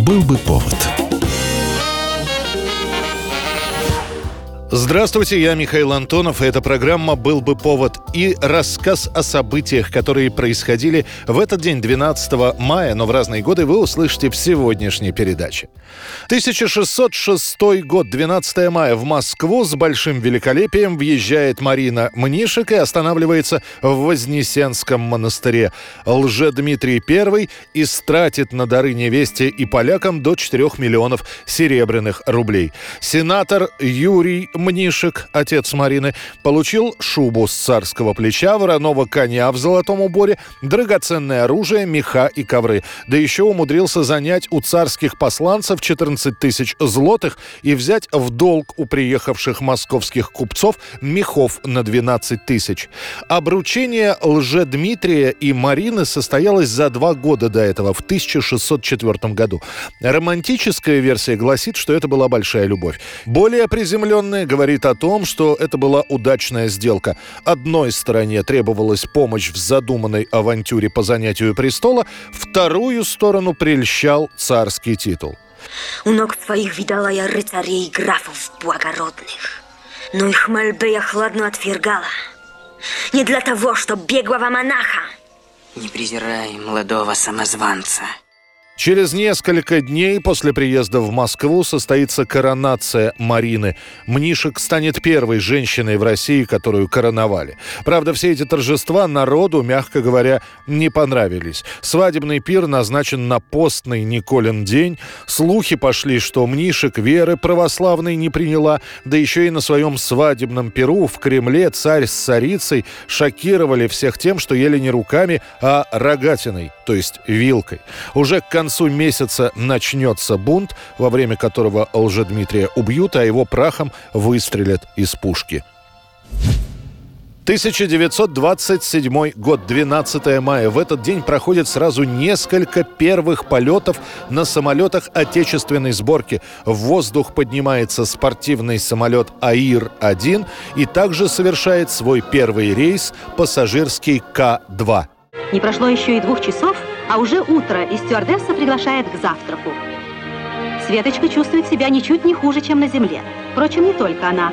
Был бы повод. Здравствуйте, я Михаил Антонов, и эта программа «Был бы повод» и рассказ о событиях, которые происходили в этот день, 12 мая, но в разные годы, вы услышите в сегодняшней передаче. 1606 год, 12 мая, в Москву с большим великолепием въезжает Марина Мнишек и останавливается в Вознесенском монастыре. Лже-Дмитрий I истратит на дары невесте и полякам до 4 миллионов серебряных рублей. Сенатор Юрий Мнишек, отец Марины, получил шубу с царского плеча, вороного коня в золотом уборе, драгоценное оружие, меха и ковры. Да еще умудрился занять у царских посланцев 14 тысяч злотых и взять в долг у приехавших московских купцов мехов на 12 тысяч. Обручение лже-Дмитрия и Марины состоялось за два года до этого, в 1604 году. Романтическая версия гласит, что это была большая любовь. Более приземленная говорит о том, что это была удачная сделка. Одной стороне требовалась помощь в задуманной авантюре по занятию престола, вторую сторону прельщал царский титул. У ног своих видала я рыцарей и графов благородных, но их мольбы я хладно отвергала. Не для того, чтоб беглого монаха. Не презирай молодого самозванца. Через несколько дней после приезда в Москву состоится коронация Марины. Мнишек станет первой женщиной в России, которую короновали. Правда, все эти торжества народу, мягко говоря, не понравились. Свадебный пир назначен на постный Николин день. Слухи пошли, что Мнишек веры православной не приняла, да еще и на своем свадебном пиру в Кремле царь с царицей шокировали всех тем, что ели не руками, а рогатиной, то есть вилкой. Уже к концу концу месяца начнется бунт, во время которого Лжедмитрия убьют, а его прахом выстрелят из пушки. 1927 год, 12 мая. В этот день проходит сразу несколько первых полетов на самолетах отечественной сборки. В воздух поднимается спортивный самолет АИР-1 и также совершает свой первый рейс пассажирский К-2. Не прошло еще и двух часов, а уже утро, и стюардесса приглашает к завтраку. Светочка чувствует себя ничуть не хуже, чем на земле. Впрочем, не только она.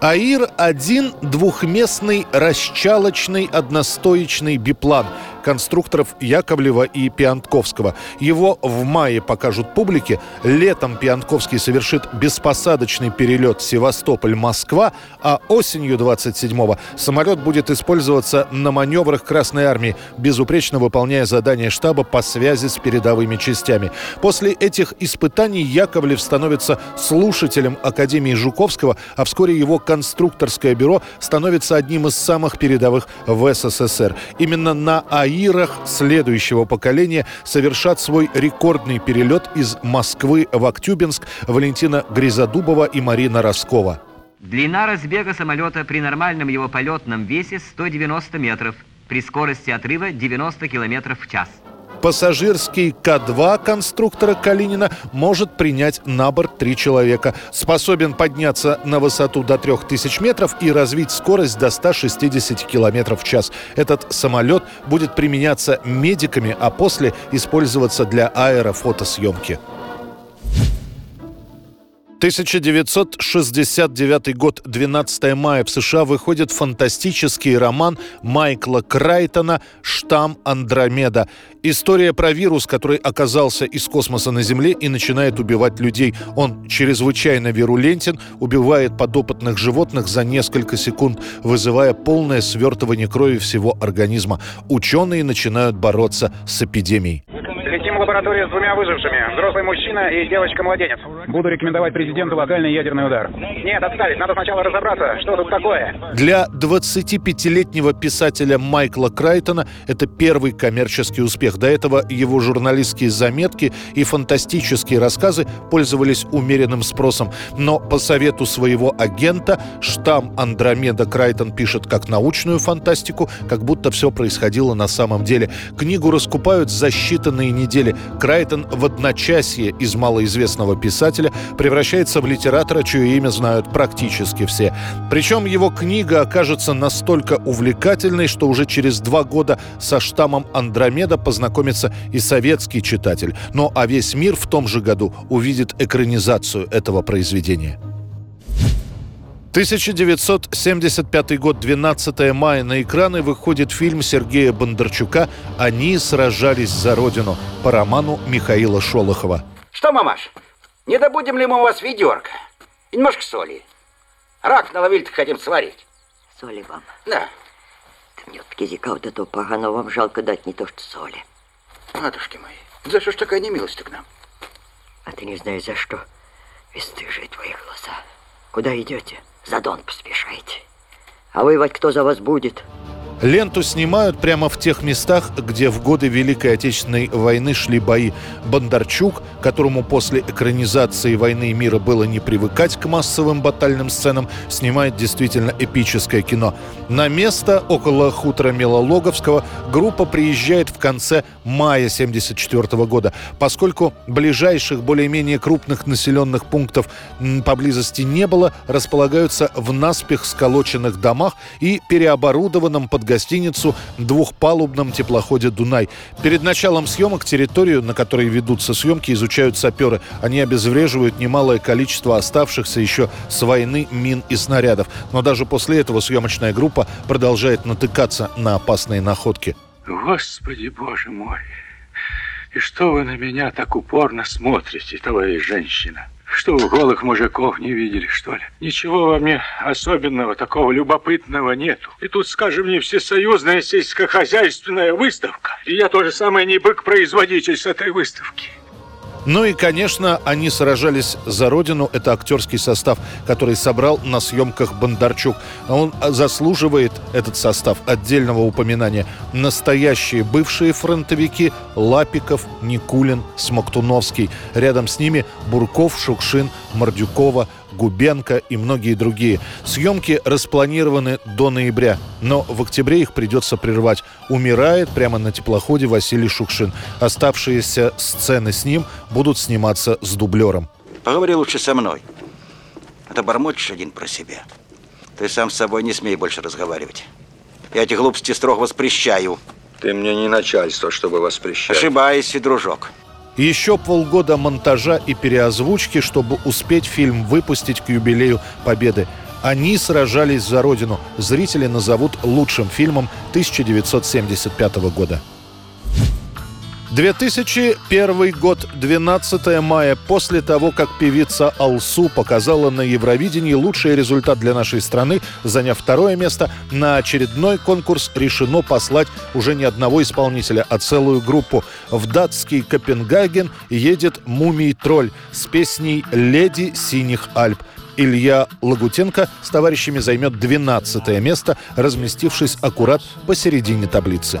АИР-1 – двухместный расчалочный одностоечный биплан – конструкторов Яковлева и Пиантковского. Его в мае покажут публике. Летом Пиантковский совершит беспосадочный перелет Севастополь-Москва, а осенью 27-го самолет будет использоваться на маневрах Красной Армии, безупречно выполняя задания штаба по связи с передовыми частями. После этих испытаний Яковлев становится слушателем Академии Жуковского, а вскоре его конструкторское бюро становится одним из самых передовых в СССР. Именно на АИ Аирах следующего поколения совершат свой рекордный перелет из Москвы в Актюбинск Валентина Гризодубова и Марина Роскова. Длина разбега самолета при нормальном его полетном весе 190 метров, при скорости отрыва 90 километров в час. Пассажирский К-2 конструктора Калинина может принять на борт три человека. Способен подняться на высоту до 3000 метров и развить скорость до 160 километров в час. Этот самолет будет применяться медиками, а после использоваться для аэрофотосъемки. 1969 год, 12 мая в США выходит фантастический роман Майкла Крайтона «Штамм Андромеда». История про вирус, который оказался из космоса на Земле и начинает убивать людей. Он чрезвычайно вирулентен, убивает подопытных животных за несколько секунд, вызывая полное свертывание крови всего организма. Ученые начинают бороться с эпидемией. В лабораторию с двумя выжившими. Взрослый мужчина и девочка-младенец. Буду рекомендовать президенту локальный ядерный удар. Нет, отставить. Надо сначала разобраться, что тут такое. Для 25-летнего писателя Майкла Крайтона это первый коммерческий успех. До этого его журналистские заметки и фантастические рассказы пользовались умеренным спросом. Но по совету своего агента штамм Андромеда Крайтон пишет как научную фантастику, как будто все происходило на самом деле. Книгу раскупают за считанные недели. Крайтон в одночасье из малоизвестного писателя превращается в литератора, чье имя знают практически все. Причем его книга окажется настолько увлекательной, что уже через два года со штаммом Андромеда познакомится и советский читатель. Но а весь мир в том же году увидит экранизацию этого произведения. 1975 год, 12 мая. На экраны выходит фильм Сергея Бондарчука «Они сражались за Родину» по роману Михаила Шолохова. Что, мамаш, не добудем ли мы у вас ведерко? И немножко соли. Рак наловили-то хотим сварить. Соли вам. Да. Ты мне от языка вот этого поганого вам жалко дать не то что соли. Матушки мои, за что ж такая немилость к нам? А ты не знаешь за что. Бесстыжие твои глаза. Куда идете? За Дон поспешайте. А воевать кто за вас будет? Ленту снимают прямо в тех местах, где в годы Великой Отечественной войны шли бои. Бондарчук, которому после экранизации «Войны и мира» было не привыкать к массовым батальным сценам, снимает действительно эпическое кино. На место около хутора Милологовского группа приезжает в конце мая 1974 года. Поскольку ближайших более-менее крупных населенных пунктов поблизости не было, располагаются в наспех сколоченных домах и переоборудованном под гостиницу двухпалубном теплоходе «Дунай». Перед началом съемок территорию, на которой ведутся съемки, изучают саперы. Они обезвреживают немалое количество оставшихся еще с войны мин и снарядов. Но даже после этого съемочная группа продолжает натыкаться на опасные находки. Господи, боже мой! И что вы на меня так упорно смотрите, товарищ женщина? Что, голых мужиков не видели, что ли? Ничего во мне особенного, такого любопытного нету. И тут, скажем, не всесоюзная сельскохозяйственная выставка. И я тоже самое не бык-производитель с этой выставки. Ну и, конечно, они сражались за родину. Это актерский состав, который собрал на съемках Бондарчук. Он заслуживает, этот состав, отдельного упоминания. Настоящие бывшие фронтовики Лапиков, Никулин, Смоктуновский. Рядом с ними Бурков, Шукшин, Мордюкова, Губенко и многие другие. Съемки распланированы до ноября, но в октябре их придется прервать. Умирает прямо на теплоходе Василий Шукшин. Оставшиеся сцены с ним будут сниматься с дублером. Поговори лучше со мной. Это бормочешь один про себя. Ты сам с собой не смей больше разговаривать. Я эти глупости строго воспрещаю. Ты мне не начальство, чтобы воспрещать. Ошибаешься, дружок. Еще полгода монтажа и переозвучки, чтобы успеть фильм выпустить к юбилею Победы. Они сражались за Родину. Зрители назовут лучшим фильмом 1975 года. 2001 год, 12 мая. После того, как певица Алсу показала на Евровидении лучший результат для нашей страны, заняв второе место, на очередной конкурс решено послать уже не одного исполнителя, а целую группу. В датский Копенгаген едет «Мумий-тролль» с песней «Леди синих Альп». Илья Лагутенко с товарищами займет 12 место, разместившись аккурат посередине таблицы.